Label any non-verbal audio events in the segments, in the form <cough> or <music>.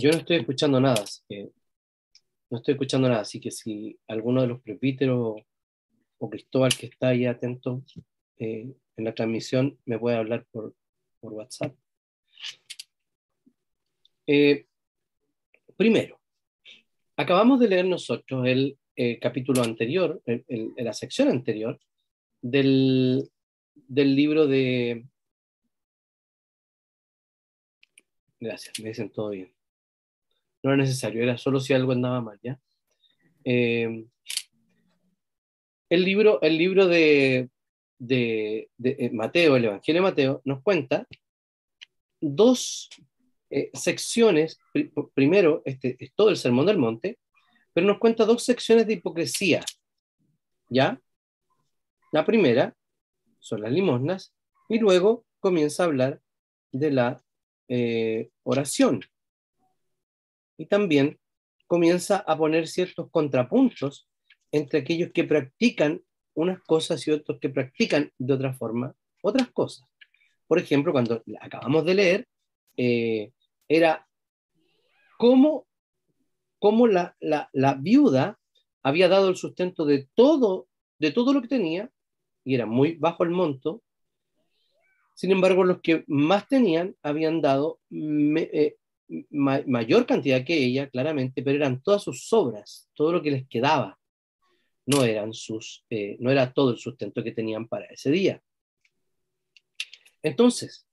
Yo no estoy escuchando nada, así que no estoy escuchando nada, así que si alguno de los presbíteros o Cristóbal que está ahí atento eh, en la transmisión me puede hablar por, WhatsApp. Eh, primero, acabamos de leer nosotros el eh, capítulo anterior, la sección anterior del, del libro de... Gracias, me dicen todo bien no era necesario, era solo si algo andaba mal, ¿ya? Eh, el libro, el libro de, de, eh, Mateo, el Evangelio de Mateo, nos cuenta dos eh, secciones, primero, este es todo el Sermón del Monte, pero nos cuenta dos secciones de hipocresía, ¿ya? La primera son las limosnas y luego comienza a hablar de la oración y también comienza a poner ciertos contrapuntos entre aquellos que practican unas cosas y otros que practican de otra forma otras cosas. Por ejemplo, cuando acabamos de leer, eh, era cómo, cómo la, la, viuda había dado el sustento de todo, de todo lo que tenía, y era muy bajo el monto. Sin embargo, los que más tenían habían dado eh, mayor cantidad que ella, claramente, pero eran todas sus obras, todo lo que les quedaba. No, eran sus, eh, no era todo el sustento que tenían para ese día. Entonces,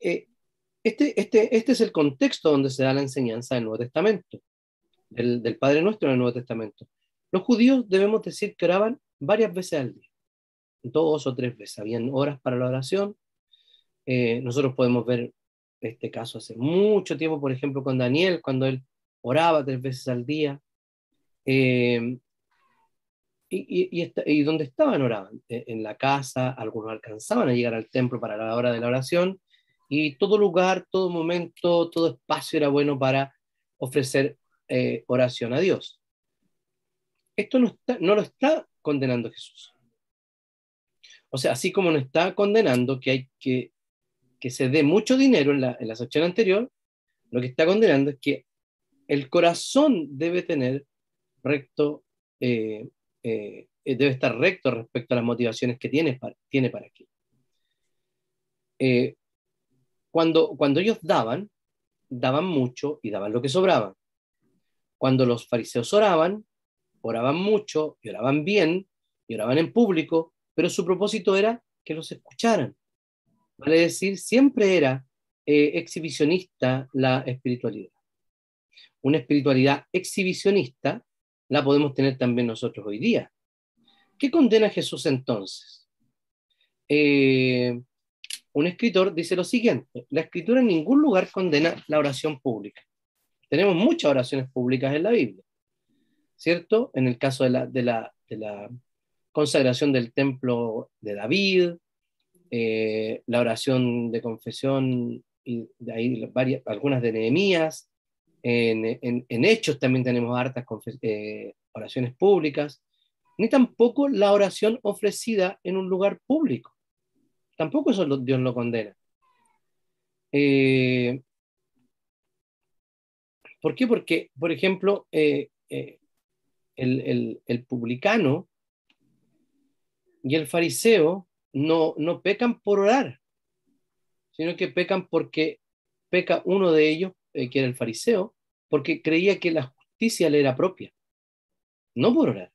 eh, este, este, este es el contexto donde se da la enseñanza del Nuevo Testamento, del, Padre Nuestro en el Nuevo Testamento. Los judíos debemos decir que oraban varias veces al día, dos o tres veces. Habían horas para la oración. Eh, nosotros podemos ver este caso hace mucho tiempo, por ejemplo, con Daniel, cuando él oraba tres veces al día. Eh, y, y, donde estaban oraban, e, en la casa, algunos alcanzaban a llegar al templo para la hora de la oración, y todo lugar, todo momento, todo espacio era bueno para ofrecer eh, oración a Dios. Esto no lo está condenando Jesús. O sea, así como no está condenando que hay que que se dé mucho dinero en la, en la sección anterior, lo que está condenando es que el corazón debe tener recto, eh, eh, debe estar recto respecto a las motivaciones que tiene para, tiene para aquí. Eh, cuando, cuando ellos daban, daban mucho y daban lo que sobraba. Cuando los fariseos oraban, oraban mucho y oraban bien y oraban en público, pero su propósito era que los escucharan. Vale decir, siempre era eh, exhibicionista la espiritualidad. Una espiritualidad exhibicionista la podemos tener también nosotros hoy día. ¿Qué condena Jesús entonces? Eh, un escritor dice lo siguiente, la escritura en ningún lugar condena la oración pública. Tenemos muchas oraciones públicas en la Biblia, ¿cierto? En el caso de la, de la, de la consagración del templo de David, eh, la oración de confesión, y de ahí varias, algunas de Nehemías, en, en, Hechos también tenemos hartas eh, oraciones públicas, ni tampoco la oración ofrecida en un lugar público. Tampoco eso Dios lo condena. Eh, ¿Por qué? Porque, por ejemplo, el, el, el publicano y el fariseo no, no pecan por orar, sino que pecan porque peca uno de ellos, eh, que era el fariseo, porque creía que la justicia le era propia, no por orar.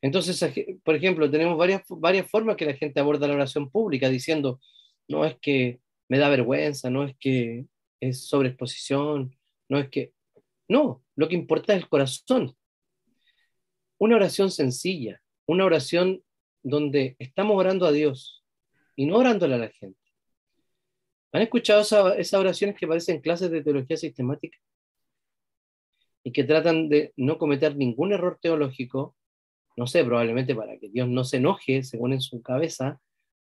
Entonces, por ejemplo, tenemos varias, varias formas que la gente aborda la oración pública diciendo, no es que me da vergüenza, no es que es sobreexposición, no es que... No, lo que importa es el corazón. Una oración sencilla, una oración donde estamos orando a Dios y no orándole a la gente. ¿Han escuchado esas oraciones que parecen clases de teología sistemática? Y que tratan de no cometer ningún error teológico, no sé, probablemente para que Dios no se enoje, según en su cabeza,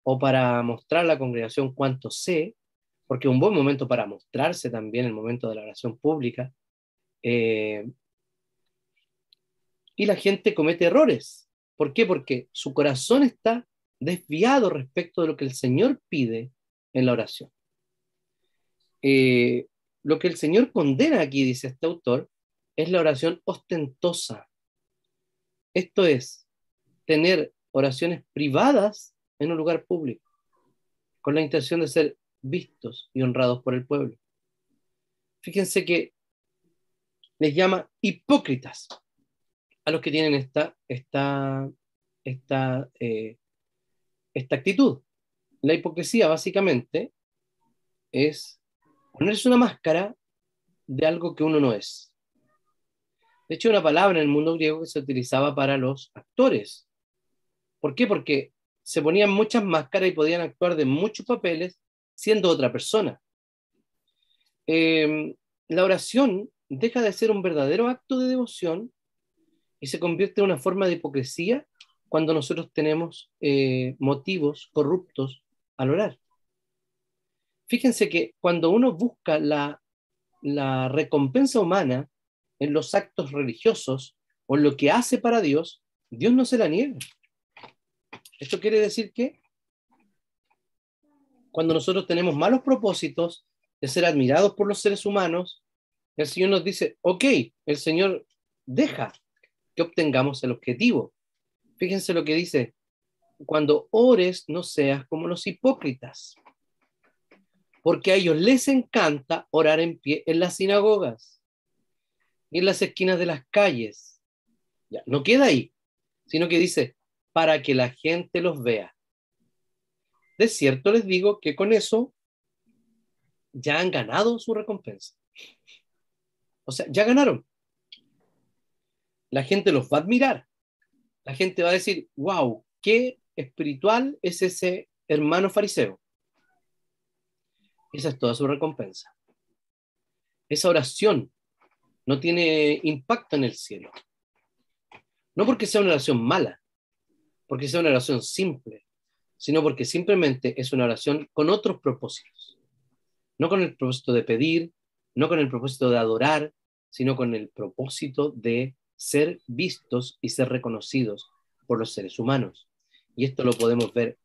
o para mostrar a la congregación cuánto sé, porque un buen momento para mostrarse también el momento de la oración pública. Eh, y la gente comete errores. ¿Por qué? Porque su corazón está desviado respecto de lo que el Señor pide en la oración. Eh, lo que el Señor condena aquí, dice este autor, es la oración ostentosa. Esto es, tener oraciones privadas en un lugar público, con la intención de ser vistos y honrados por el pueblo. Fíjense que les llama hipócritas a los que tienen esta, esta, esta, eh, esta actitud. La hipocresía básicamente es ponerse una máscara de algo que uno no es. De hecho, una palabra en el mundo griego que se utilizaba para los actores. ¿Por qué? Porque se ponían muchas máscaras y podían actuar de muchos papeles siendo otra persona. Em, la oración deja de ser un verdadero acto de devoción y se convierte en una forma de hipocresía cuando nosotros tenemos eh, motivos corruptos al orar. Fíjense que cuando uno busca la, la recompensa humana en los actos religiosos o en lo que hace para Dios, Dios no se la niega. Esto quiere decir que cuando nosotros tenemos malos propósitos de ser admirados por los seres humanos, el Señor nos dice, ok, el Señor deja que obtengamos el objetivo. Fíjense lo que dice, cuando ores no seas como los hipócritas, porque a ellos les encanta orar en pie en las sinagogas y en las esquinas de las calles. Ya, no queda ahí, sino que dice, para que la gente los vea. De cierto les digo que con eso ya han ganado su recompensa. O sea, ya ganaron. La gente los va a admirar. La gente va a decir, wow, qué espiritual es ese hermano fariseo. Esa es toda su recompensa. Esa oración no tiene impacto en el cielo. No porque sea una oración mala, porque sea una oración simple, sino porque simplemente es una oración con otros propósitos. No con el propósito de pedir, no con el propósito de adorar, sino con el propósito de ser vistos y ser reconocidos por los seres humanos. Y esto lo podemos ver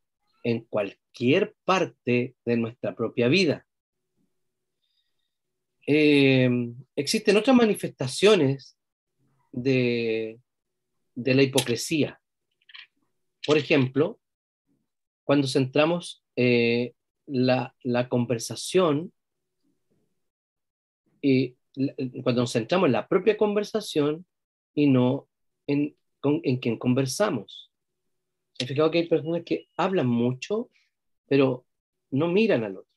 en cualquier parte de nuestra propia vida. Eh, existen otras manifestaciones de, de la hipocresía. Por ejemplo, cuando centramos eh, la, conversación, y cuando nos centramos en la propia conversación y no en, en quien conversamos. He fijado que hay personas que hablan mucho, pero no miran al otro.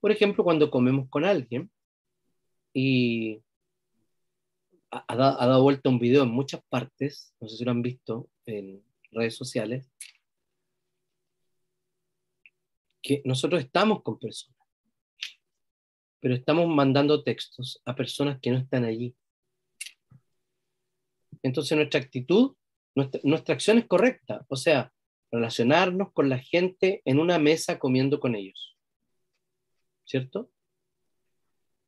Por ejemplo, cuando comemos con alguien y ha, ha, dado vuelta un video en muchas partes, no sé si lo han visto en redes sociales, que nosotros estamos con personas, pero estamos mandando textos a personas que no están allí. Entonces nuestra actitud, nuestra, nuestra acción es correcta, o sea, relacionarnos con la gente en una mesa comiendo con ellos. ¿Cierto?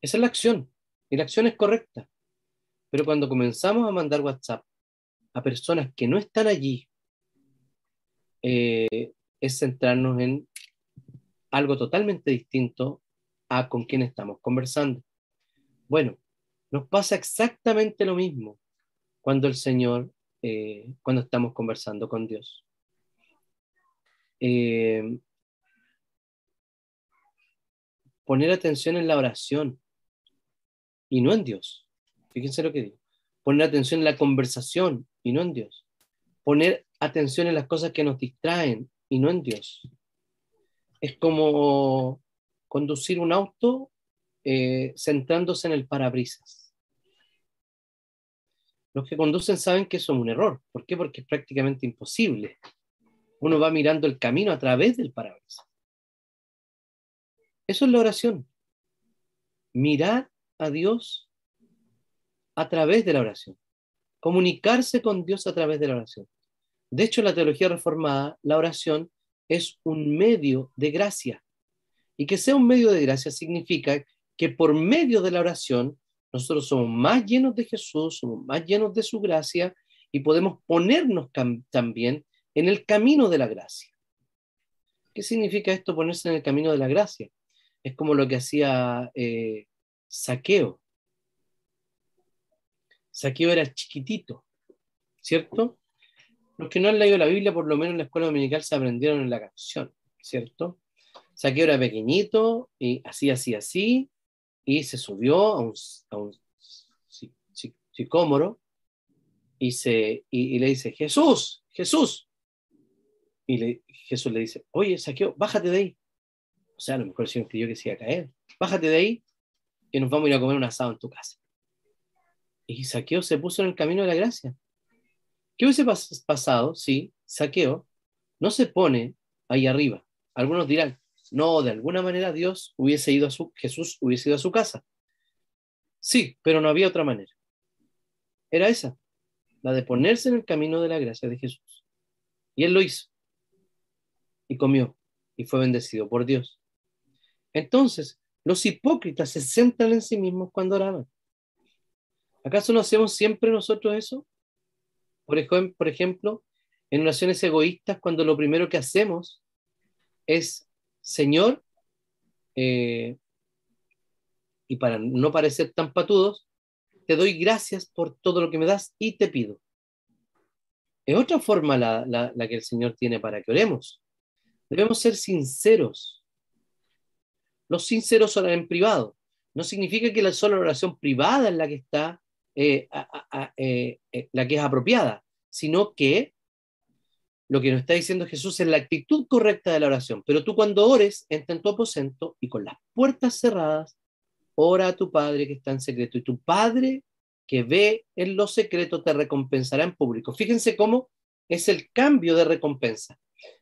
Esa es la acción, y la acción es correcta. Pero cuando comenzamos a mandar WhatsApp a personas que no están allí, eh, es centrarnos en algo totalmente distinto a con quien estamos conversando. Bueno, nos pasa exactamente lo mismo cuando el Señor, eh, cuando estamos conversando con Dios. Eh, poner atención en la oración y no en Dios. Fíjense lo que digo. Poner atención en la conversación y no en Dios. Poner atención en las cosas que nos distraen y no en Dios es como conducir un auto eh, centrándose en el parabrisas. Los que conducen saben que eso es un error. ¿Por qué? Porque es prácticamente imposible. Uno va mirando el camino a través del parabrisas. Eso es la oración. Mirar a Dios a través de la oración. Comunicarse con Dios a través de la oración. De hecho, en la teología reformada, la oración es un medio de gracia. Y que sea un medio de gracia significa que por medio de la oración nosotros somos más llenos de Jesús, somos más llenos de su gracia y podemos ponernos también en el camino de la gracia. ¿Qué significa esto ponerse en el camino de la gracia? Es como lo que hacía eh, Saqueo. Saqueo era chiquitito, ¿cierto? Los que no han leído la Biblia, por lo menos en la escuela dominical, se aprendieron en la canción, ¿cierto? Saqueo era pequeñito y así, así, así, y se subió a un, sicómoro y, se, y, le dice, Jesús, Jesús. Y Jesús le dice, oye, Saqueo, bájate de ahí. O sea, a lo mejor el Señor creyó que se iba a caer. Bájate de ahí y nos vamos a ir a comer un asado en tu casa. Y Saqueo se puso en el camino de la gracia. ¿Qué hubiese pasado si Saqueo no se pone ahí arriba? Algunos dirán, no, de alguna manera Dios hubiese ido a su, Jesús hubiese ido a su casa. Sí, pero no había otra manera. Era esa, la de ponerse en el camino de la gracia de Jesús. Y él lo hizo. Y comió. Y fue bendecido por Dios. Entonces, los hipócritas se centran en sí mismos cuando oraban. ¿Acaso no hacemos siempre nosotros eso? Por ejemplo, en oraciones egoístas, cuando lo primero que hacemos es, Señor, eh, y para no parecer tan patudos, te doy gracias por todo lo que me das y te pido. Es otra forma la, que el Señor tiene para que oremos. Debemos ser sinceros los sinceros oran en privado. No significa que la sola oración privada es la que está, eh, eh, la que es apropiada, sino que lo que nos está diciendo Jesús es la actitud correcta de la oración. Pero tú cuando ores, entra en tu aposento y con las puertas cerradas, ora a tu Padre que está en secreto. Y tu Padre que ve en lo secreto te recompensará en público. Fíjense cómo es el cambio de recompensa.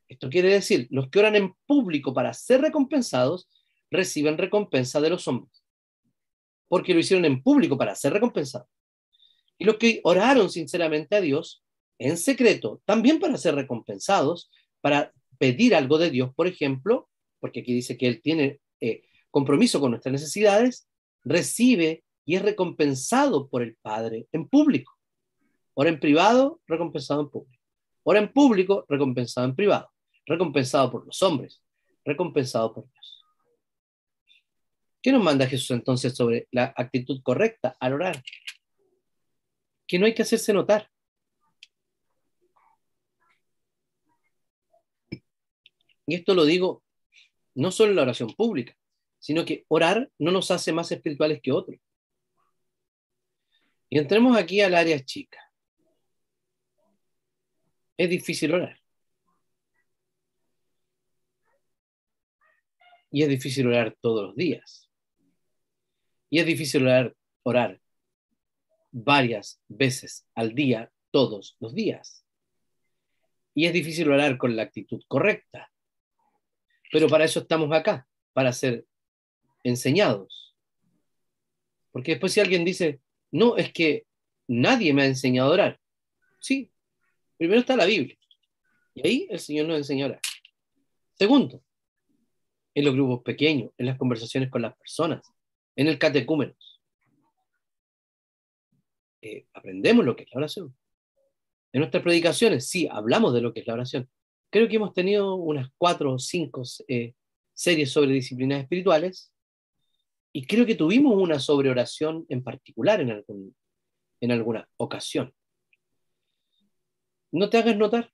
Esto quiere decir, los que oran en público para ser recompensados reciben recompensa de los hombres, porque lo hicieron en público para ser recompensados. Y los que oraron sinceramente a Dios en secreto, también para ser recompensados, para pedir algo de Dios, por ejemplo, porque aquí dice que Él tiene eh, compromiso con nuestras necesidades, recibe y es recompensado por el Padre en público. Ora en privado, recompensado en público. Ora en público, recompensado en privado. Recompensado por los hombres, recompensado por Dios. ¿Qué nos manda Jesús entonces sobre la actitud correcta al orar? Que no hay que hacerse notar. Y esto lo digo no solo en la oración pública, sino que orar no nos hace más espirituales que otros. Y entremos aquí al área chica. Es difícil orar. Y es difícil orar todos los días. Y es difícil orar, orar varias veces al día, todos los días. Y es difícil orar con la actitud correcta. Pero para eso estamos acá, para ser enseñados. Porque después si alguien dice, no, es que nadie me ha enseñado a orar. Sí, primero está la Biblia. Y ahí el Señor nos enseña a orar. Segundo, en los grupos pequeños, en las conversaciones con las personas en el catecúmenos. Eh, aprendemos lo que es la oración. En nuestras predicaciones, sí, hablamos de lo que es la oración. Creo que hemos tenido unas cuatro o cinco eh, series sobre disciplinas espirituales y creo que tuvimos una sobre oración en particular en, en alguna ocasión. No te hagas notar.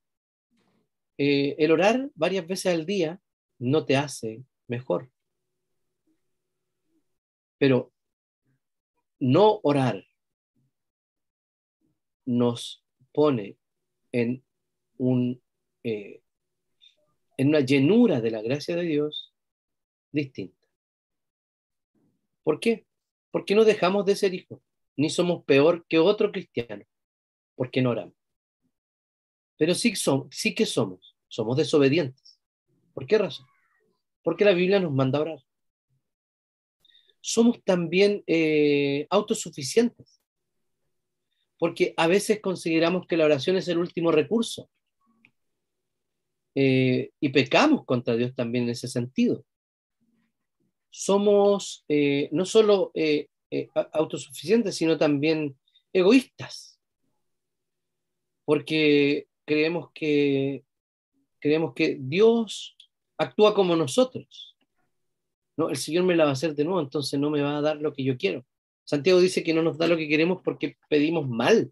Eh, el orar varias veces al día no te hace mejor. Pero no orar nos pone en, un, eh, en una llenura de la gracia de Dios distinta. ¿Por qué? Porque no dejamos de ser hijos, ni somos peor que otro cristiano, porque no oramos. Pero sí, que somos, somos desobedientes. ¿Por qué razón? Porque la Biblia nos manda orar somos también eh, autosuficientes, porque a veces consideramos que la oración es el último recurso eh, y pecamos contra Dios también en ese sentido. Somos eh, no solo autosuficientes, sino también egoístas, porque creemos que, creemos que Dios actúa como nosotros No, el Señor me la va a hacer de nuevo, entonces no me va a dar lo que yo quiero. Santiago dice que no nos da lo que queremos porque pedimos mal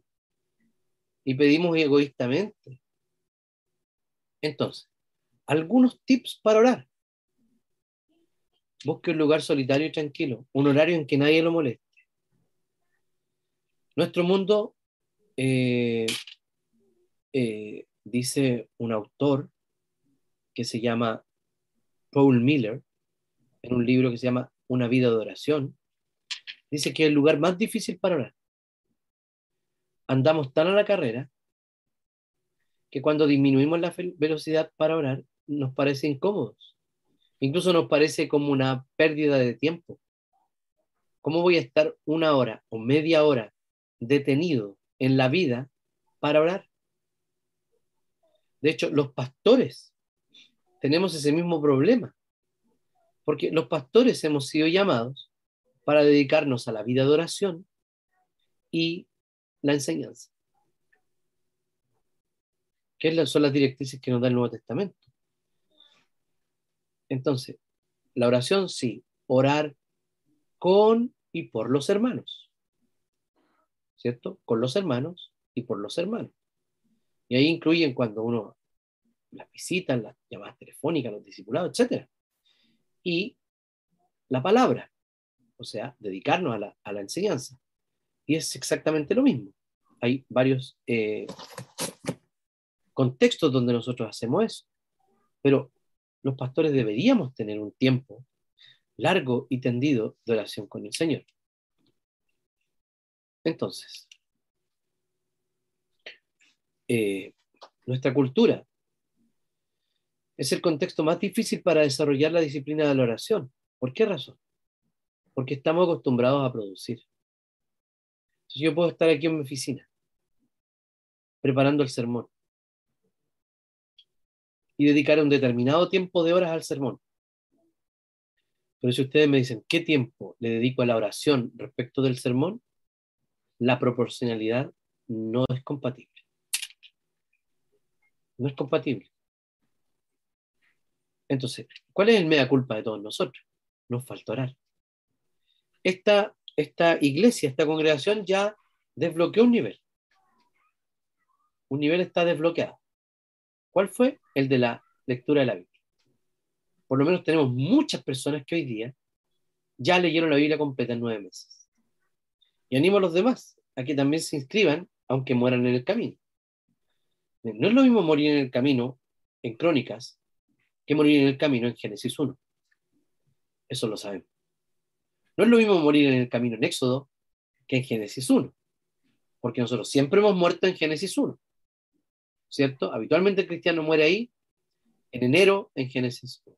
y pedimos egoístamente. Entonces, algunos tips para orar. Busque un lugar solitario y tranquilo, un horario en que nadie lo moleste. Nuestro mundo, eh, eh, dice un autor que se llama Paul Miller, en un libro que se llama Una vida de oración, dice que es el lugar más difícil para orar. Andamos tan a la carrera que cuando disminuimos la velocidad para orar nos parece incómodos. Incluso nos parece como una pérdida de tiempo. ¿Cómo voy a estar una hora o media hora detenido en la vida para orar? De hecho, los pastores tenemos ese mismo problema, porque los pastores hemos sido llamados para dedicarnos a la vida de oración y la enseñanza, que son las directrices que nos da el Nuevo Testamento. Entonces, la oración sí, orar con y por los hermanos, ¿cierto? Con los hermanos y por los hermanos. Y ahí incluyen cuando uno las visitas, las llamadas telefónicas, los discipulados, etc. Y la palabra, o sea, dedicarnos a la, enseñanza. Y es exactamente lo mismo. Hay varios eh, contextos donde nosotros hacemos eso. Pero los pastores deberíamos tener un tiempo largo y tendido de oración con el Señor. Entonces, eh, nuestra cultura es el contexto más difícil para desarrollar la disciplina de la oración. ¿Por qué razón? Porque estamos acostumbrados a producir. Yo puedo estar aquí en mi oficina, preparando el sermón, y dedicar un determinado tiempo de horas al sermón. Pero si ustedes me dicen, ¿qué tiempo le dedico a la oración respecto del sermón? La proporcionalidad no es compatible. No es compatible. Entonces, ¿cuál es el mea culpa de todos nosotros? Nos falta orar. Esta, esta iglesia, esta congregación ya desbloqueó un nivel. Un nivel está desbloqueado. ¿Cuál fue? El de la lectura de la Biblia. Por lo menos tenemos muchas personas que hoy día ya leyeron la Biblia completa en nueve meses. Y animo a los demás a que también se inscriban, aunque mueran en el camino. No es lo mismo morir en el camino en crónicas que morir en el camino en Génesis 1. Eso lo sabemos. No es lo mismo morir en el camino en Éxodo que en Génesis 1, porque nosotros siempre hemos muerto en Génesis 1, ¿cierto? Habitualmente el cristiano muere ahí en enero en Génesis 1.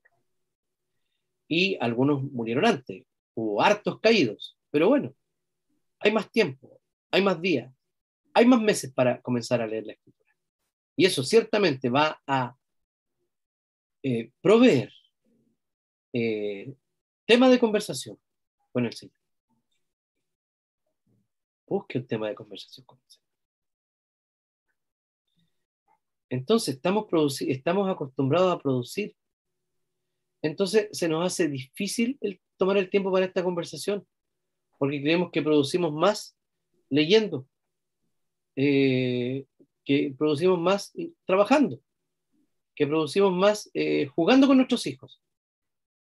Y algunos murieron antes, hubo hartos caídos, pero bueno, hay más tiempo, hay más días, hay más meses para comenzar a leer la escritura. Y eso ciertamente va a eh, proveer eh, tema de conversación con el Señor. Busque un tema de conversación con el Señor. Entonces, estamos, estamos acostumbrados a producir. Entonces, se nos hace difícil tomar el tiempo para esta conversación, porque creemos que producimos más leyendo, eh, que producimos más trabajando que producimos más eh, jugando con nuestros hijos.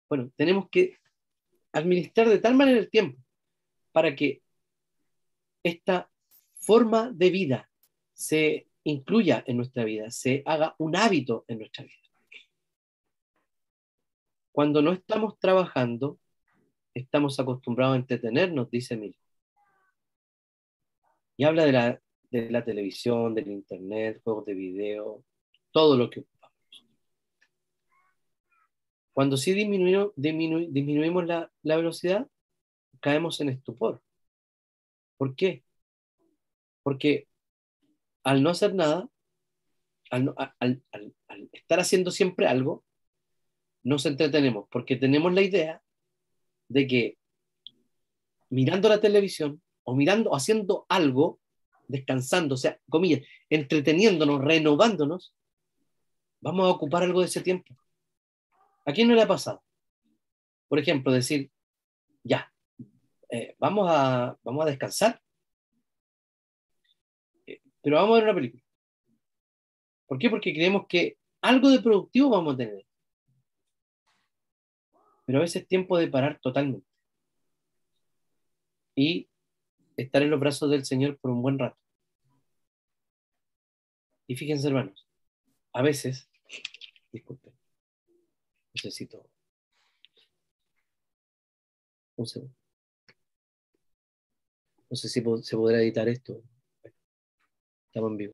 Bueno, tenemos que administrar de tal manera el tiempo para que esta forma de vida se incluya en nuestra vida, se haga un hábito en nuestra vida. Cuando no estamos trabajando, estamos acostumbrados a entretenernos, dice Mil. Y habla de la, de la televisión, del internet, juegos de video, todo lo que cuando sí disminuimos la, velocidad, caemos en estupor. ¿Por qué? Porque al no hacer nada, al, estar haciendo siempre algo, nos entretenemos, porque tenemos la idea de que mirando la televisión o mirando, haciendo algo, descansando, o sea, comillas, entreteniéndonos, renovándonos, vamos a ocupar algo de ese tiempo. ¿A quién no le ha pasado? Por ejemplo, decir, ya, eh, vamos, a, vamos a descansar, pero vamos a ver una película. ¿Por qué? Porque creemos que algo de productivo vamos a tener. Pero a veces es tiempo de parar totalmente. Y estar en los brazos del Señor por un buen rato. Y fíjense, hermanos, a veces, disculpen, necesito un segundo. No sé si se podrá editar esto. Estamos en vivo.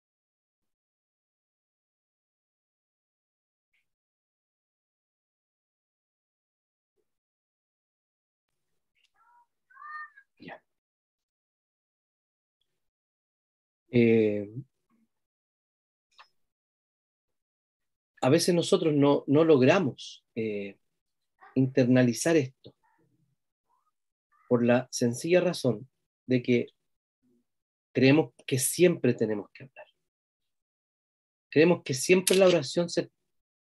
Eh, a veces nosotros no, logramos eh, internalizar esto por la sencilla razón de que creemos que siempre tenemos que hablar. Creemos que siempre la oración se,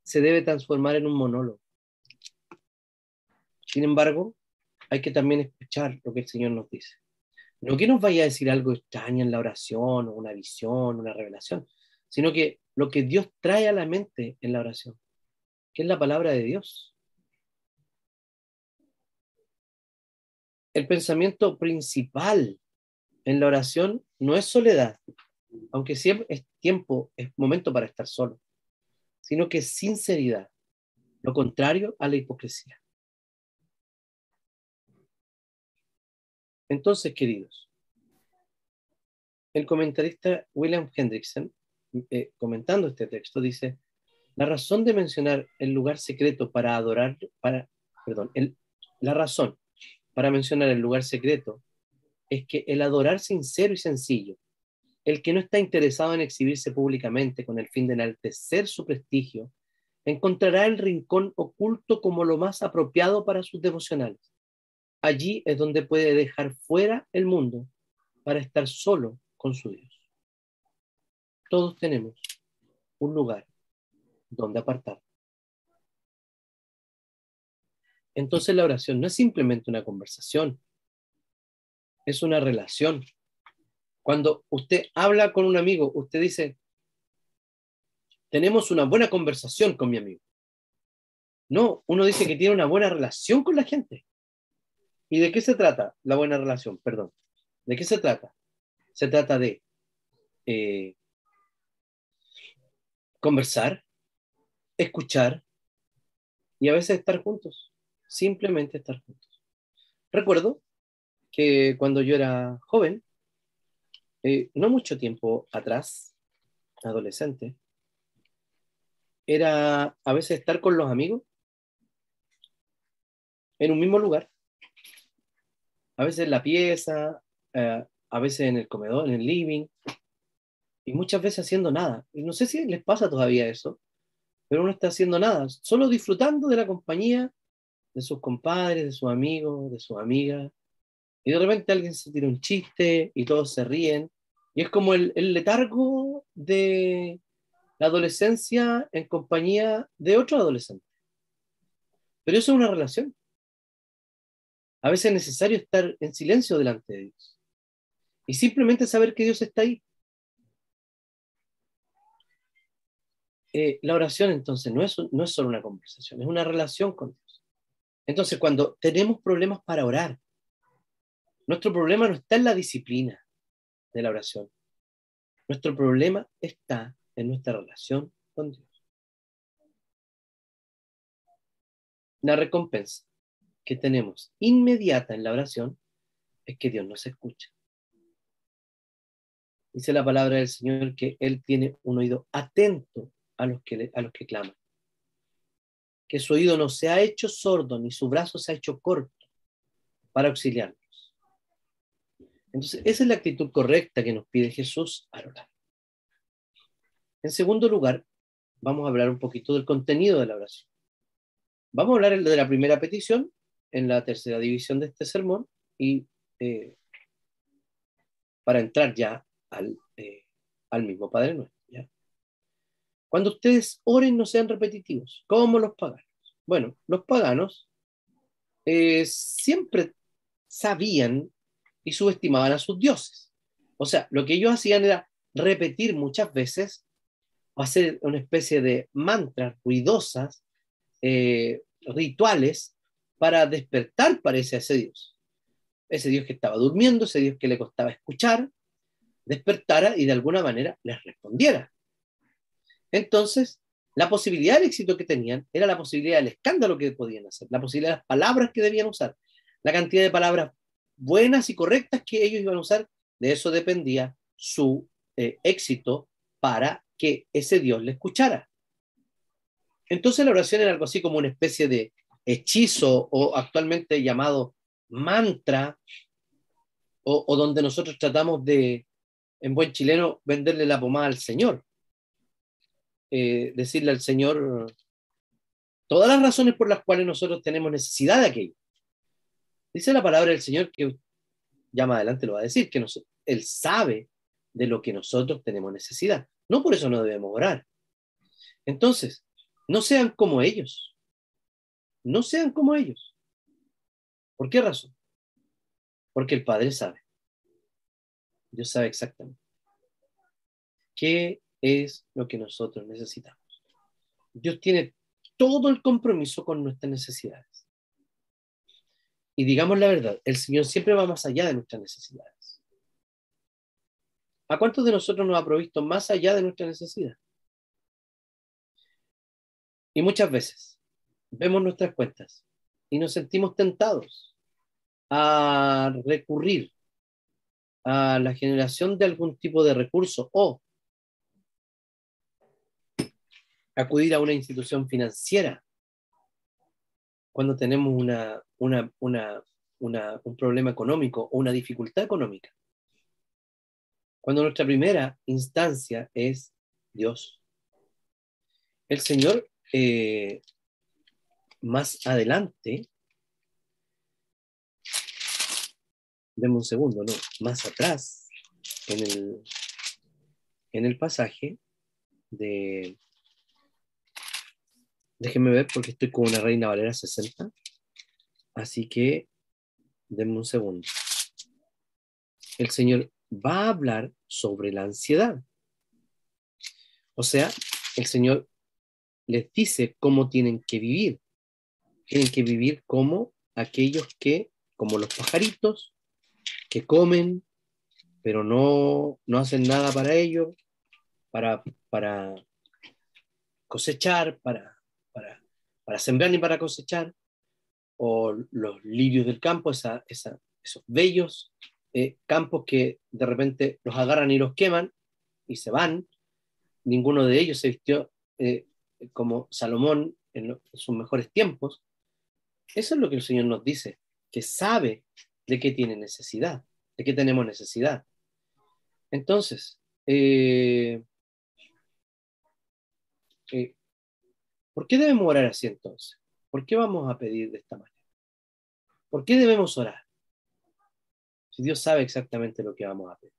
se debe transformar en un monólogo. Sin embargo, hay que también escuchar lo que el Señor nos dice. No que nos vaya a decir algo extraño en la oración, o una visión, una revelación, sino que lo que Dios trae a la mente en la oración, que es la palabra de Dios. El pensamiento principal en la oración no es soledad, aunque siempre es tiempo, es momento para estar solo, sino que es sinceridad, lo contrario a la hipocresía. Entonces, queridos, el comentarista William Hendrickson eh, comentando este texto, dice, la razón de mencionar el lugar secreto para adorar, para, perdón, la razón para mencionar el lugar secreto es que el adorar sincero y sencillo, el que no está interesado en exhibirse públicamente con el fin de enaltecer su prestigio, encontrará el rincón oculto como lo más apropiado para sus devocionales. Allí es donde puede dejar fuera el mundo para estar solo con su Dios todos tenemos un lugar donde apartar. Entonces la oración no es simplemente una conversación, es una relación. Cuando usted habla con un amigo, usted dice, tenemos una buena conversación con mi amigo. No, uno dice que tiene una buena relación con la gente. ¿Y de qué se trata la buena relación? Perdón. ¿De qué se trata? Se trata de eh, conversar, escuchar y a veces estar juntos, simplemente estar juntos. Recuerdo que cuando yo era joven, eh, no mucho tiempo atrás, adolescente, era a veces estar con los amigos en un mismo lugar, a veces en la pieza, eh, a veces en el comedor, en el living, y muchas veces haciendo nada. Y no sé si les pasa todavía eso, pero uno está haciendo nada, solo disfrutando de la compañía de sus compadres, de sus amigos, de sus amigas. Y de repente alguien se tira un chiste y todos se ríen. Y es como el, letargo de la adolescencia en compañía de otro adolescente. Pero eso es una relación. A veces es necesario estar en silencio delante de Dios. Y simplemente saber que Dios está ahí. Eh, la oración entonces no es, no es solo una conversación, es una relación con Dios. Entonces, cuando tenemos problemas para orar, nuestro problema no está en la disciplina de la oración. Nuestro problema está en nuestra relación con Dios. La recompensa que tenemos inmediata en la oración es que Dios nos escucha. Dice la palabra del Señor que Él tiene un oído atento a los que, a los que claman. Que su oído no se ha hecho sordo ni su brazo se ha hecho corto para auxiliarnos. Entonces, esa es la actitud correcta que nos pide Jesús al orar. En segundo lugar, vamos a hablar un poquito del contenido de la oración. Vamos a hablar de la primera petición en la tercera división de este sermón y eh, para entrar ya al, eh, al mismo Padre Nuestro. Cuando ustedes oren no sean repetitivos, como los paganos. Bueno, los paganos eh, siempre sabían y subestimaban a sus dioses. O sea, lo que ellos hacían era repetir muchas veces hacer una especie de mantras ruidosas, eh, rituales, para despertar, parece, a ese Dios. Ese Dios que estaba durmiendo, ese Dios que le costaba escuchar, despertara y de alguna manera les respondiera. Entonces, la posibilidad de éxito que tenían era la posibilidad del escándalo que podían hacer, la posibilidad de las palabras que debían usar, la cantidad de palabras buenas y correctas que ellos iban a usar, de eso dependía su eh, éxito para que ese Dios le escuchara. Entonces la oración era algo así como una especie de hechizo o actualmente llamado mantra, o donde nosotros tratamos de, en buen chileno, venderle la pomada al Señor. Eh, decirle al Señor todas las razones por las cuales nosotros tenemos necesidad de aquello. Dice la palabra del Señor que ya más adelante lo va a decir, que Él sabe de lo que nosotros tenemos necesidad. No por eso no debemos orar. Entonces, no sean como ellos. No sean como ellos. ¿Por qué razón? Porque el Padre sabe. Dios sabe exactamente. ¿Qué es lo que nosotros necesitamos. Dios tiene todo el compromiso con nuestras necesidades. Y digamos la verdad, el Señor siempre va más allá de nuestras necesidades. ¿A cuántos de nosotros nos ha provisto más allá de nuestra necesidad? Y muchas veces vemos nuestras cuentas y nos sentimos tentados a recurrir a la generación de algún tipo de recurso o acudir a una institución financiera cuando tenemos una, un problema económico o una dificultad económica. Cuando nuestra primera instancia es Dios. El Señor, eh, más adelante, deme un segundo, no, más atrás, en el, en el pasaje de Déjenme ver porque estoy con una Reina Valera 60. Así que denme un segundo. El Señor va a hablar sobre la ansiedad. O sea, el Señor les dice cómo tienen que vivir. Tienen que vivir como aquellos que, como los pajaritos, que comen, pero no, no hacen nada para ello, para, para cosechar, para para, sembrar ni para cosechar, o los lirios del campo, esa, esos bellos eh, campos que de repente los agarran y los queman y se van. Ninguno de ellos se vistió eh, como Salomón en, sus mejores tiempos. Eso es lo que el Señor nos dice, que sabe de qué tiene necesidad, de qué tenemos necesidad. Entonces, eh, ¿Por qué debemos orar así entonces? ¿Por qué vamos a pedir de esta manera? ¿Por qué debemos orar? Si Dios sabe exactamente lo que vamos a pedir.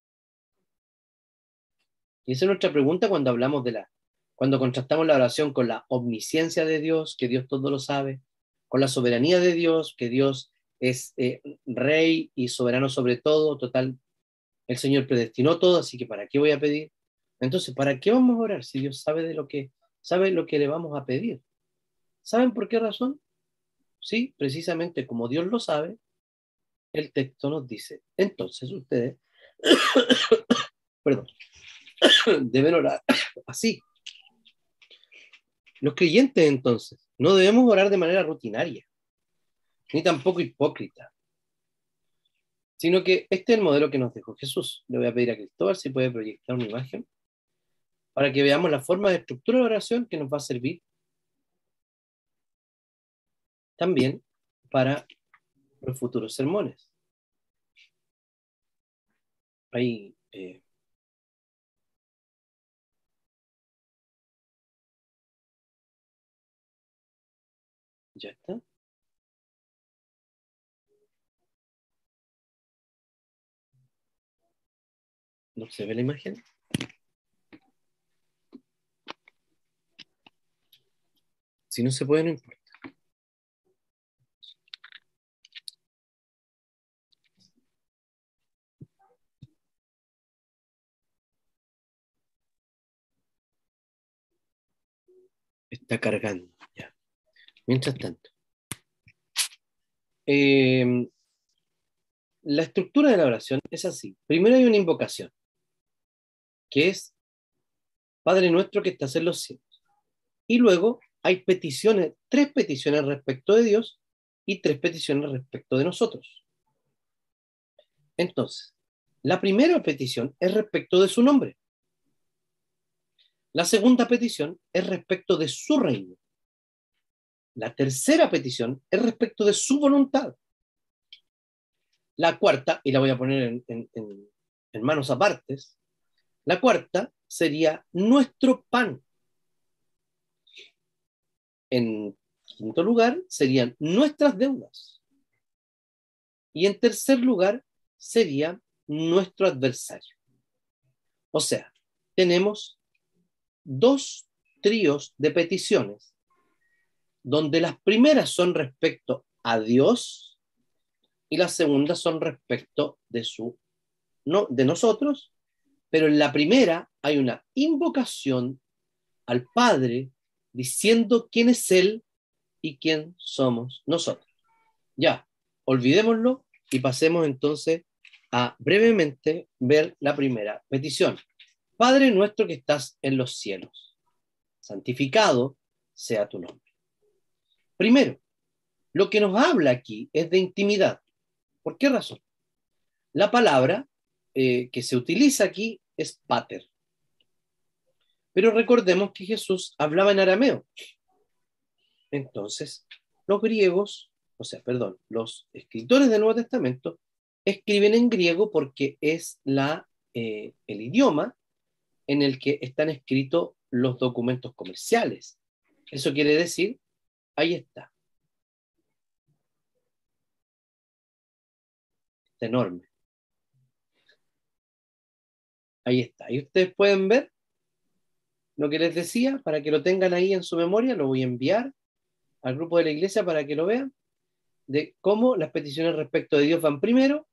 Y esa es nuestra pregunta cuando hablamos de la, cuando contrastamos la oración con la omnisciencia de Dios, que Dios todo lo sabe, con la soberanía de Dios, que Dios es eh, rey y soberano sobre todo, total, el Señor predestinó todo, así que ¿para qué voy a pedir? Entonces, ¿para qué vamos a orar si Dios sabe de lo que sabe lo que le vamos a pedir. ¿Saben por qué razón? Sí, precisamente como Dios lo sabe, el texto nos dice, entonces ustedes, <coughs> perdón, <coughs> deben orar <coughs> así. Los creyentes entonces, no debemos orar de manera rutinaria, ni tampoco hipócrita, sino que este es el modelo que nos dejó Jesús. Le voy a pedir a Cristóbal si puede proyectar una imagen para que veamos la forma de estructura de oración que nos va a servir también para los futuros sermones. Ahí. Eh, ya está. ¿No se ve la imagen? Si no se puede, no importa. Está cargando, ya. Mientras tanto. Em, la estructura de la oración es así. Primero hay una invocación, que es Padre nuestro que estás en los cielos. Y luego hay peticiones, tres peticiones respecto de Dios y tres peticiones respecto de nosotros. Entonces, la primera petición es respecto de su nombre. La segunda petición es respecto de su reino. La tercera petición es respecto de su voluntad. La cuarta, y la voy a poner en, manos apartes, la cuarta sería nuestro pan. En quinto lugar serían nuestras deudas. Y en tercer lugar sería nuestro adversario. O sea, tenemos dos tríos de peticiones, donde las primeras son respecto a Dios y las segundas son respecto de su no de nosotros, pero en la primera hay una invocación al Padre diciendo quién es él y quién somos nosotros. Ya, olvidémoslo y pasemos entonces a brevemente ver la primera petición. Padre nuestro que estás en los cielos, santificado sea tu nombre. Primero, lo que nos habla aquí es de intimidad. ¿Por qué razón? La palabra eh, que se utiliza aquí es pater. Pero recordemos que Jesús hablaba en arameo. Entonces, los griegos, o sea, perdón, los escritores del Nuevo Testamento escriben en griego porque es la, eh, el idioma en el que están escritos los documentos comerciales. Eso quiere decir, ahí está. Está enorme. Ahí está. Y ustedes pueden ver lo que les decía, para que lo tengan ahí en su memoria, lo voy a enviar al grupo de la iglesia para que lo vean, de cómo las peticiones respecto de Dios van primero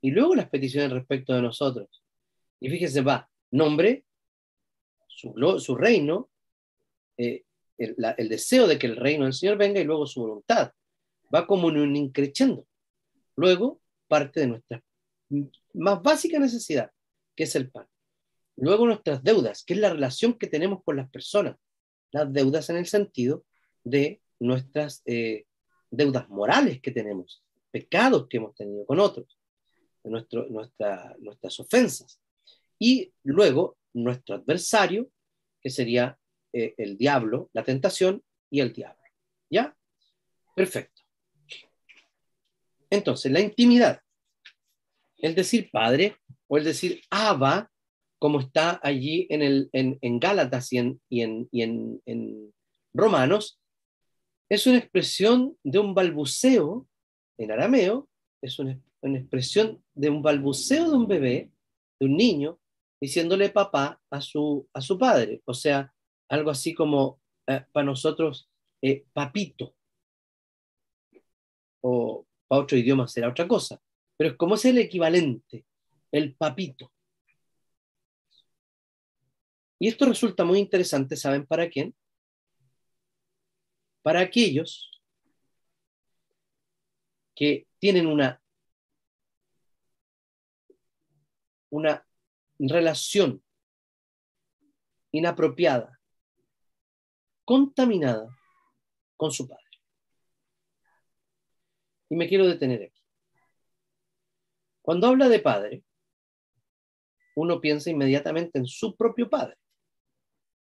y luego las peticiones respecto de nosotros. Y fíjense, va, nombre, su, reino, eh, el, deseo de que el reino del Señor venga y luego su voluntad. Va como un increchendo. Luego parte de nuestra más básica necesidad, que es el pan. Luego nuestras deudas, que es la relación que tenemos con las personas. Las deudas en el sentido de nuestras eh, deudas morales que tenemos, pecados que hemos tenido con otros nuestro, nuestra, nuestras ofensas. Y luego nuestro adversario, que sería eh, el diablo, la tentación y el diablo. ¿Ya? Perfecto. Entonces, la intimidad, el decir padre o el decir Abba, como está allí en, el, en, en Gálatas y, en, y, y en Romanos, es una expresión de un balbuceo en arameo, es una una expresión de un balbuceo de un bebé, de un niño, diciéndole papá a su, a su padre. O sea, algo así como eh, para nosotros eh, papito. O para otro idioma será otra cosa. Pero es como es el equivalente, el papito. Y esto resulta muy interesante, ¿saben para quién? Para aquellos que tienen una una relación inapropiada, contaminada con su padre. Y me quiero detener aquí. Cuando habla de padre, uno piensa inmediatamente en su propio padre.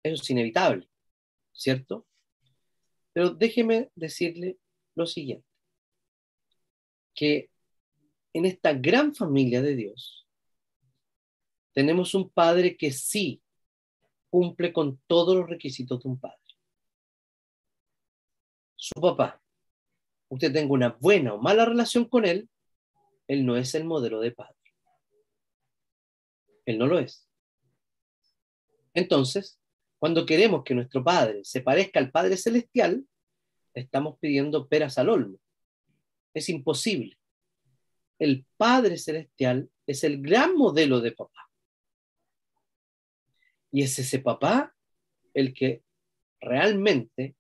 Eso es inevitable, ¿cierto? Pero déjeme decirle lo siguiente, que en esta gran familia de Dios, tenemos un padre que sí cumple con todos los requisitos de un padre. Su papá, usted tenga una buena o mala relación con él, él no es el modelo de padre. Él no lo es. Entonces, cuando queremos que nuestro Padre se parezca al Padre Celestial, estamos pidiendo peras al olmo. Es imposible. El Padre Celestial es el gran modelo de papá. Y es ese papá el que realmente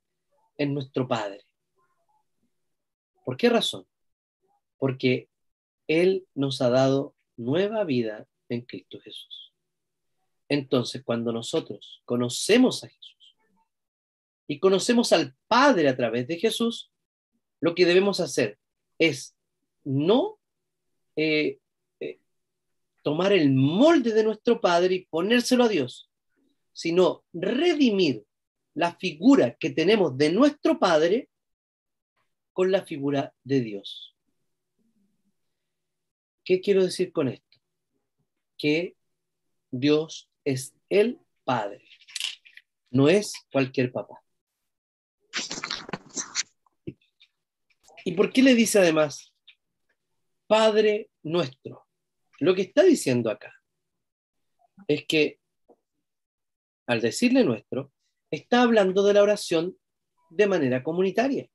en nuestro Padre. ¿Por qué razón? Porque Él nos ha dado nueva vida en Cristo Jesús. Entonces, cuando nosotros conocemos a Jesús y conocemos al Padre a través de Jesús, lo que debemos hacer es no eh, eh, tomar el molde de nuestro Padre y ponérselo a Dios, sino redimir la figura que tenemos de nuestro Padre con la figura de Dios. ¿Qué quiero decir con esto? Que Dios es el Padre, no es cualquier papá. ¿Y por qué le dice además, Padre nuestro? Lo que está diciendo acá es que al decirle nuestro, está hablando de la oración de manera comunitaria.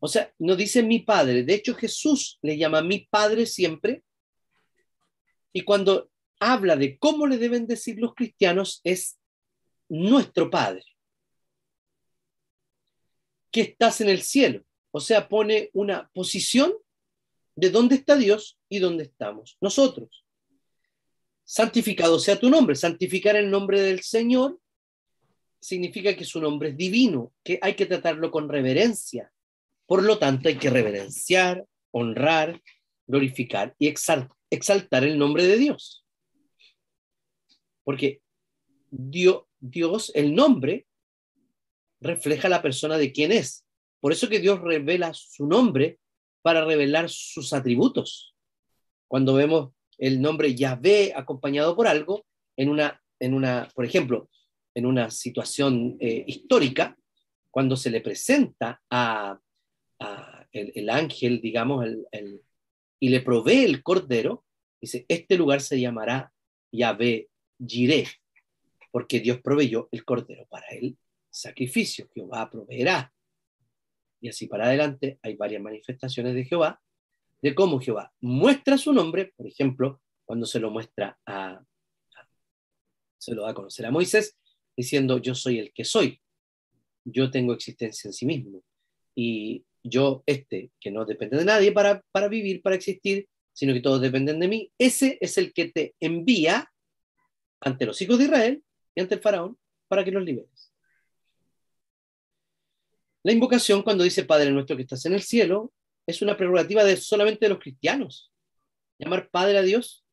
O sea, no dice mi padre. De hecho, Jesús le llama mi padre siempre. Y cuando habla de cómo le deben decir los cristianos, es nuestro padre. Que estás en el cielo. O sea, pone una posición de dónde está Dios y dónde estamos nosotros. Santificado sea tu nombre. Santificar el nombre del Señor significa que su nombre es divino, que hay que tratarlo con reverencia. Por lo tanto, hay que reverenciar, honrar, glorificar y exaltar el nombre de Dios. Porque Dios, el nombre, refleja la persona de quién es. Por eso que Dios revela su nombre para revelar sus atributos. Cuando vemos el nombre Yahvé acompañado por algo, en una, en una por ejemplo, en una situación eh, histórica, cuando se le presenta a, el, ángel, digamos, el, y le provee el cordero, dice, este lugar se llamará Yahvé Jireh, porque Dios proveyó el cordero para el sacrificio, Jehová proveerá. Y así para adelante hay varias manifestaciones de Jehová, de cómo Jehová muestra su nombre, por ejemplo, cuando se lo muestra a, se lo da a conocer a Moisés, diciendo yo soy el que soy, yo tengo existencia en sí mismo. Y yo, este, que no depende de nadie para, para vivir, para existir, sino que todos dependen de mí, ese es el que te envía ante los hijos de Israel y ante el faraón para que los liberes. La invocación cuando dice Padre nuestro que estás en el cielo es una prerrogativa de solamente de los cristianos. Llamar Padre a Dios.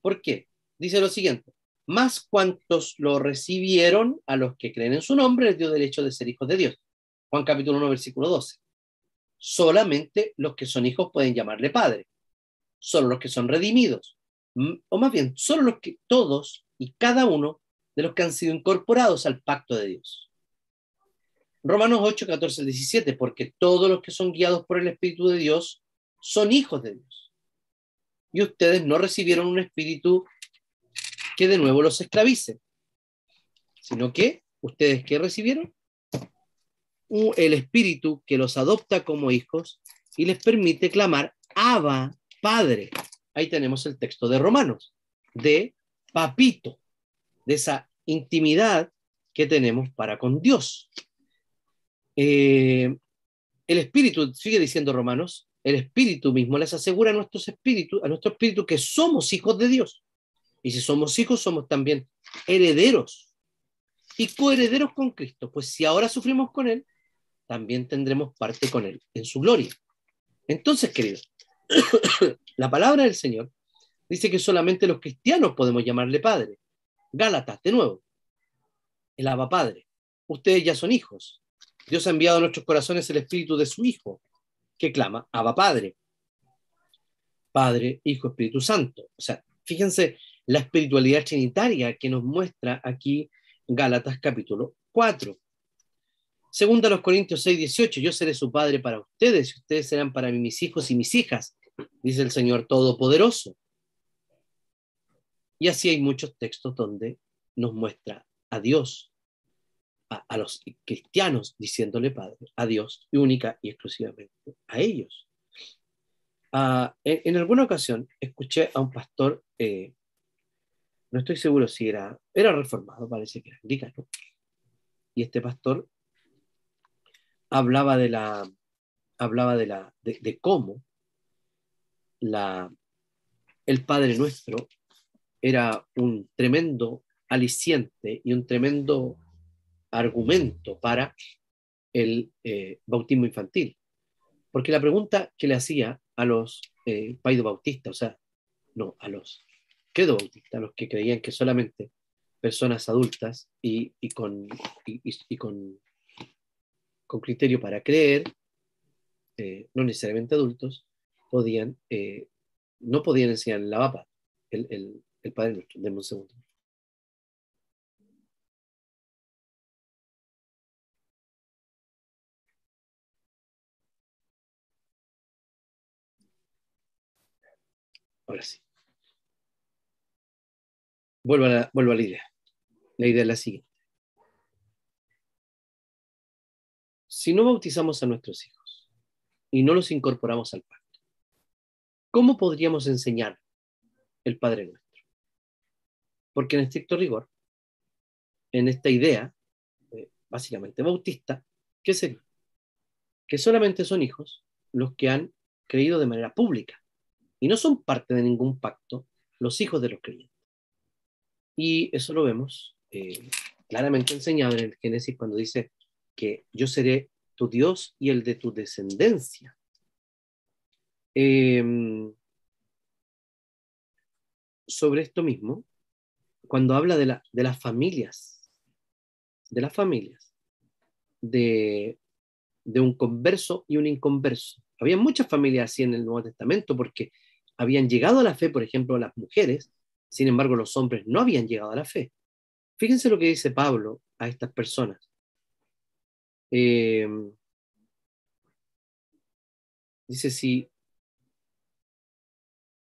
¿Por qué? Dice lo siguiente, más cuantos lo recibieron a los que creen en su nombre, les dio derecho de ser hijos de Dios. Juan capítulo 1, versículo 12. Solamente los que son hijos pueden llamarle padre. Solo los que son redimidos. O más bien, solo los que todos y cada uno de los que han sido incorporados al pacto de Dios. Romanos 8, 14, 17, porque todos los que son guiados por el Espíritu de Dios son hijos de Dios. Y ustedes no recibieron un espíritu que de nuevo los esclavice, sino que ustedes que recibieron el espíritu que los adopta como hijos y les permite clamar Abba, Padre. Ahí tenemos el texto de Romanos, de papito, de esa intimidad que tenemos para con Dios. Eh, el espíritu, sigue diciendo Romanos, el espíritu mismo les asegura a nuestros espíritus, a nuestro espíritu que somos hijos de Dios. Y si somos hijos, somos también herederos y coherederos con Cristo. Pues si ahora sufrimos con Él, también tendremos parte con Él en su gloria. Entonces, queridos, <coughs> la palabra del Señor dice que solamente los cristianos podemos llamarle Padre. Gálatas, de nuevo, el Abba Padre. Ustedes ya son hijos. Dios ha enviado a nuestros corazones el espíritu de su Hijo, que clama Abba Padre. Padre, Hijo, Espíritu Santo. O sea, fíjense la espiritualidad trinitaria que nos muestra aquí Gálatas capítulo 4. Segunda a los Corintios 6, 18, yo seré su padre para ustedes y ustedes serán para mí mis hijos y mis hijas, dice el Señor Todopoderoso. Y así hay muchos textos donde nos muestra a Dios, a, los cristianos diciéndole Padre, a Dios y única y exclusivamente a ellos. Ah, en, alguna ocasión escuché a un pastor eh, no estoy seguro si era, era reformado, parece que era anglicano, y este pastor hablaba de la hablaba de la de, de cómo la el Padre Nuestro era un tremendo aliciente y un tremendo argumento para el eh, bautismo infantil. Porque la pregunta que le hacía a los eh, paido bautistas, o sea, no, a los credo bautistas, los que creían que solamente personas adultas y, con, y, con, con, criterio para creer, eh, no necesariamente adultos, podían, eh, no podían enseñar la vapa, el, el, Padre Nuestro. Deme un segundo. Ahora sí. Vuelvo a, la, vuelvo a la idea. La idea es la siguiente. Si no bautizamos a nuestros hijos y no los incorporamos al pacto, ¿cómo podríamos enseñar el Padre Nuestro? Porque en estricto rigor, en esta idea, eh, básicamente bautista, ¿qué sería? Que solamente son hijos los que han creído de manera pública y no son parte de ningún pacto los hijos de los creyentes. Y eso lo vemos eh, claramente enseñado en el Génesis cuando dice que yo seré tu Dios y el de tu descendencia. Em, sobre esto mismo, cuando habla de, la, de las familias, de las familias, de, de un converso y un inconverso. Había muchas familias así en el Nuevo Testamento porque habían llegado a la fe, por ejemplo, las mujeres, sin embargo los hombres no habían llegado a la fe. Fíjense lo que dice Pablo a estas personas. Eh, dice, si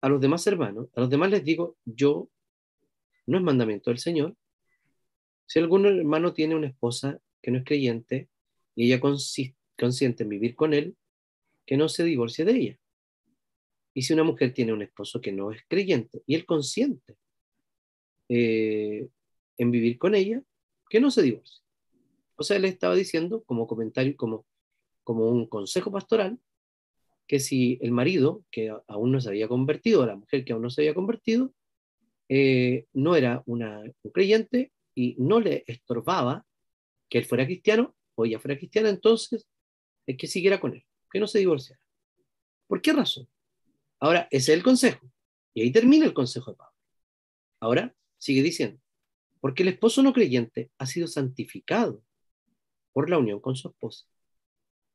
a los demás hermanos, a los demás les digo, yo, no es mandamiento del Señor, si algún hermano tiene una esposa que no es creyente y ella consiente en vivir con él, que no se divorcie de ella. Y si una mujer tiene un esposo que no es creyente y él consiente eh, en vivir con ella, que no se divorcie. O sea, él estaba diciendo como comentario, como, como un consejo pastoral, que si el marido, que aún no se había convertido, la mujer que aún no se había convertido, eh, no era una, un creyente y no le estorbaba que él fuera cristiano o ella fuera cristiana, entonces es que siguiera con él, que no se divorciara. ¿Por qué razón? Ahora, ese es el consejo. Y ahí termina el consejo de Pablo. Ahora, sigue diciendo, porque el esposo no creyente ha sido santificado por la unión con su esposa.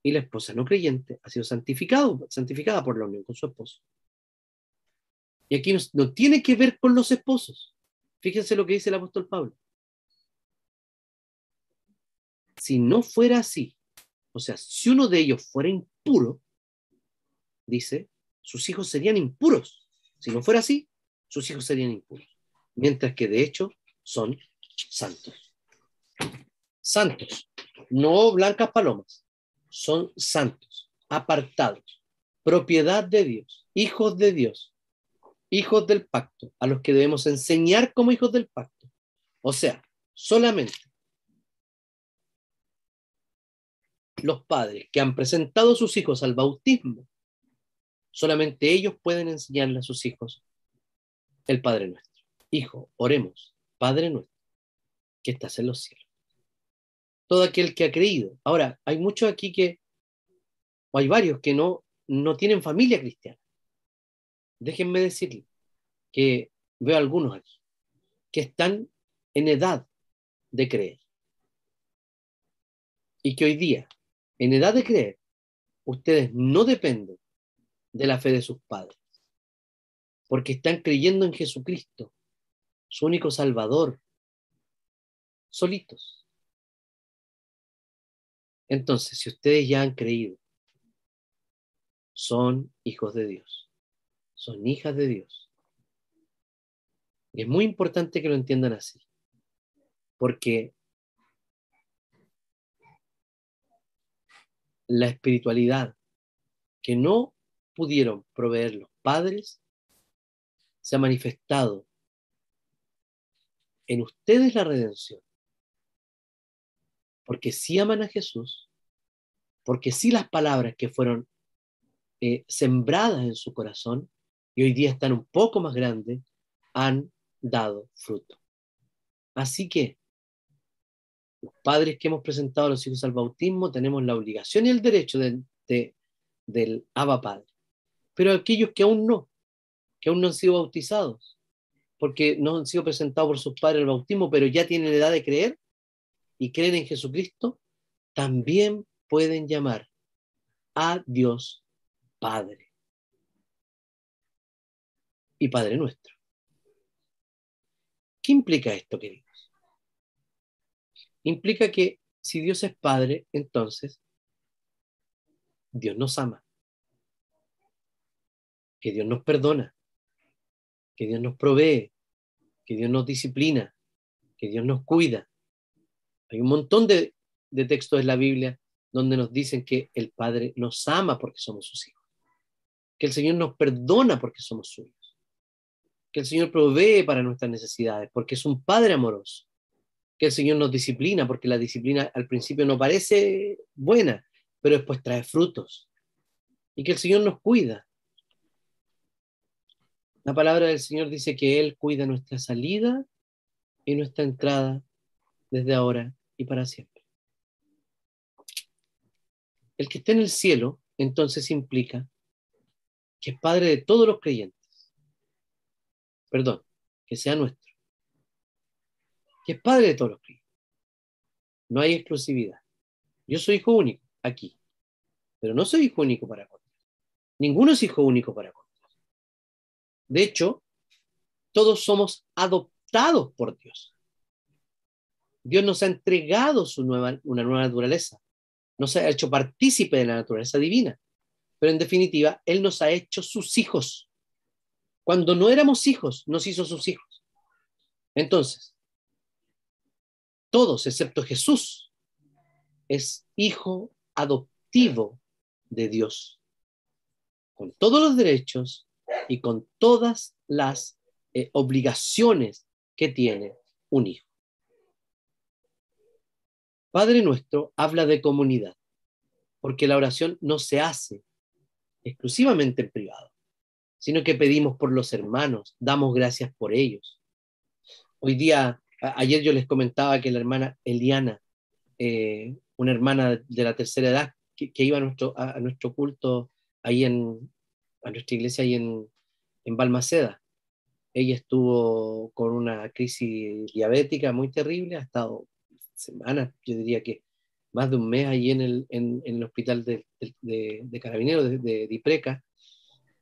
Y la esposa no creyente ha sido santificado, santificada por la unión con su esposo. Y aquí no, no tiene que ver con los esposos. Fíjense lo que dice el apóstol Pablo. Si no fuera así, o sea, si uno de ellos fuera impuro, dice, sus hijos serían impuros. Si no fuera así, sus hijos serían impuros. Mientras que de hecho son santos. Santos, no blancas palomas, son santos, apartados, propiedad de Dios, hijos de Dios, hijos del pacto, a los que debemos enseñar como hijos del pacto. O sea, solamente los padres que han presentado a sus hijos al bautismo Solamente ellos pueden enseñarle a sus hijos el Padre nuestro. Hijo, oremos, Padre nuestro, que estás en los cielos. Todo aquel que ha creído. Ahora, hay muchos aquí que, o hay varios que no, no tienen familia cristiana. Déjenme decirle que veo algunos aquí que están en edad de creer. Y que hoy día, en edad de creer, ustedes no dependen de la fe de sus padres, porque están creyendo en Jesucristo, su único Salvador, solitos. Entonces, si ustedes ya han creído, son hijos de Dios, son hijas de Dios. Y es muy importante que lo entiendan así, porque la espiritualidad que no pudieron proveer los padres, se ha manifestado en ustedes la redención. Porque sí aman a Jesús, porque sí las palabras que fueron eh, sembradas en su corazón y hoy día están un poco más grandes, han dado fruto. Así que los padres que hemos presentado a los hijos al bautismo tenemos la obligación y el derecho de, del Abba Padre. Pero aquellos que aún no, que aún no han sido bautizados, porque no han sido presentados por sus padres al bautismo, pero ya tienen edad de creer y creen en Jesucristo, también pueden llamar a Dios Padre y Padre nuestro. ¿Qué implica esto, queridos? Implica que si Dios es Padre, entonces Dios nos ama, que Dios nos perdona, que Dios nos provee, que Dios nos disciplina, que Dios nos cuida. Hay un montón de, textos en la Biblia donde nos dicen que el Padre nos ama porque somos sus hijos, que el Señor nos perdona porque somos suyos, que el Señor provee para nuestras necesidades porque es un Padre amoroso, que el Señor nos disciplina porque la disciplina al principio no parece buena, pero después trae frutos, y que el Señor nos cuida. La palabra del Señor dice que Él cuida nuestra salida y nuestra entrada desde ahora y para siempre. El que esté en el cielo, entonces implica que es Padre de todos los creyentes. Perdón, que sea nuestro. Que es Padre de todos los creyentes. No hay exclusividad. Yo soy hijo único aquí, pero no soy hijo único para otros. Ninguno es hijo único para otros. De hecho, todos somos adoptados por Dios. Dios nos ha entregado su nueva, una nueva naturaleza, nos ha hecho partícipe de la naturaleza divina, pero en definitiva, Él nos ha hecho sus hijos. Cuando no éramos hijos, nos hizo sus hijos. Entonces, todos, excepto Jesús, es hijo adoptivo de Dios, con todos los derechos y con todas las eh, obligaciones que tiene un hijo. Padre nuestro habla de comunidad, porque la oración no se hace exclusivamente en privado, sino que pedimos por los hermanos, damos gracias por ellos. Hoy día, ayer yo les comentaba que la hermana Eliana, eh, una hermana de la tercera edad, que, iba a nuestro, culto ahí en, a nuestra iglesia ahí en, en Balmaceda. Ella estuvo con una crisis diabética muy terrible, ha estado semanas, yo diría que más de un mes ahí en el, en, el hospital de, de, carabineros de, de, Dipreca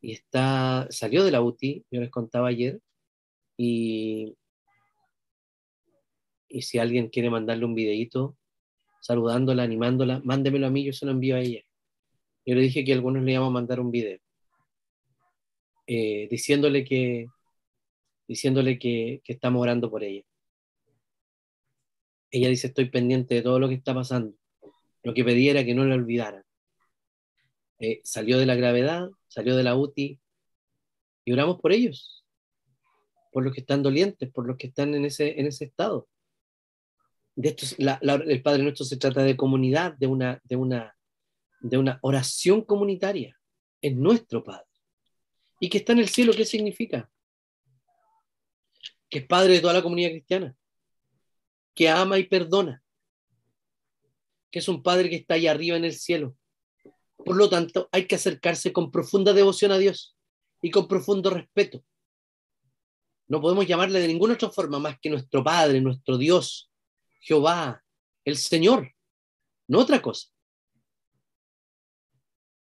y está, salió de la UTI, yo les contaba ayer, y, y si alguien quiere mandarle un videito saludándola, animándola, mándemelo a mí, yo se lo envío a ella. Yo le dije que algunos le íbamos a mandar un video, eh, diciéndole que diciéndole que, que estamos orando por ella ella dice, estoy pendiente de todo lo que está pasando. Lo que pedí era que no la olvidaran. Eh, salió de la gravedad, salió de la UTI y oramos por ellos, por los que están dolientes, por los que están en ese, en ese estado. De esto, el Padre Nuestro se trata de comunidad, de una, de, una, de una oración comunitaria. Es nuestro Padre. ¿Y que está en el cielo qué significa? Que es Padre de toda la comunidad cristiana que ama y perdona, que es un Padre que está ahí arriba en el cielo. Por lo tanto, hay que acercarse con profunda devoción a Dios y con profundo respeto. No podemos llamarle de ninguna otra forma más que nuestro Padre, nuestro Dios, Jehová, el Señor, no otra cosa.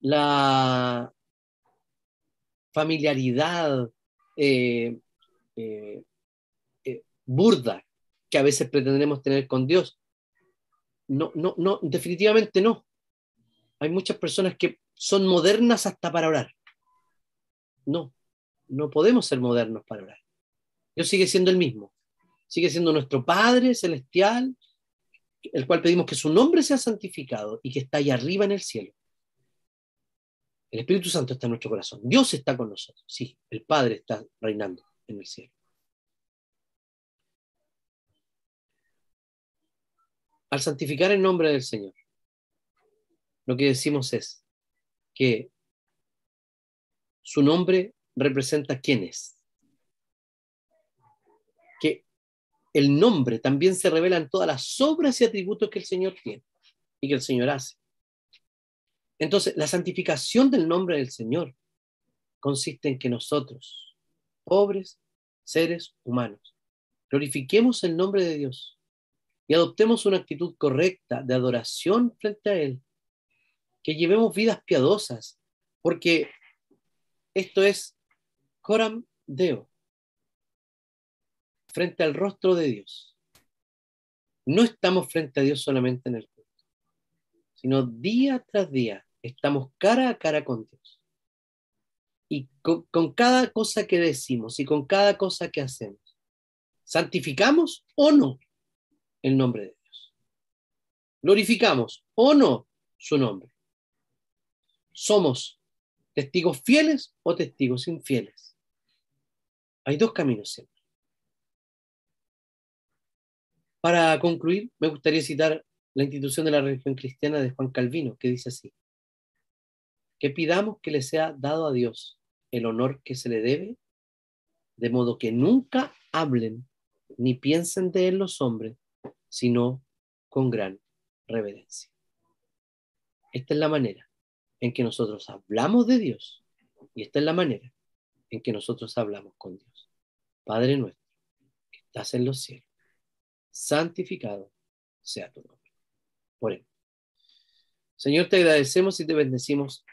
La familiaridad eh, eh, eh, burda que a veces pretendemos tener con Dios. No, no, no, definitivamente no. Hay muchas personas que son modernas hasta para orar. No, no podemos ser modernos para orar. Dios sigue siendo el mismo. Sigue siendo nuestro Padre celestial, el cual pedimos que su nombre sea santificado y que está ahí arriba en el cielo. El Espíritu Santo está en nuestro corazón. Dios está con nosotros. Sí, el Padre está reinando en el cielo. Al santificar el nombre del Señor, lo que decimos es que su nombre representa quién es. Que el nombre también se revela en todas las obras y atributos que el Señor tiene y que el Señor hace. Entonces, la santificación del nombre del Señor consiste en que nosotros, pobres seres humanos, glorifiquemos el nombre de Dios y adoptemos una actitud correcta de adoración frente a Él, que llevemos vidas piadosas, porque esto es coram deo, frente al rostro de Dios. No estamos frente a Dios solamente en el culto, sino día tras día estamos cara a cara con Dios. Y con, con cada cosa que decimos y con cada cosa que hacemos, ¿santificamos o no el nombre de Dios? ¿Glorificamos o no su nombre? ¿Somos testigos fieles o testigos infieles? Hay dos caminos siempre. Para concluir, me gustaría citar la institución de la religión cristiana de Juan Calvino, que dice así, que pidamos que le sea dado a Dios el honor que se le debe, de modo que nunca hablen ni piensen de él los hombres, sino con gran reverencia. Esta es la manera en que nosotros hablamos de Dios y esta es la manera en que nosotros hablamos con Dios. Padre nuestro, que estás en los cielos, santificado sea tu nombre. Por él. Señor, te agradecemos y te bendecimos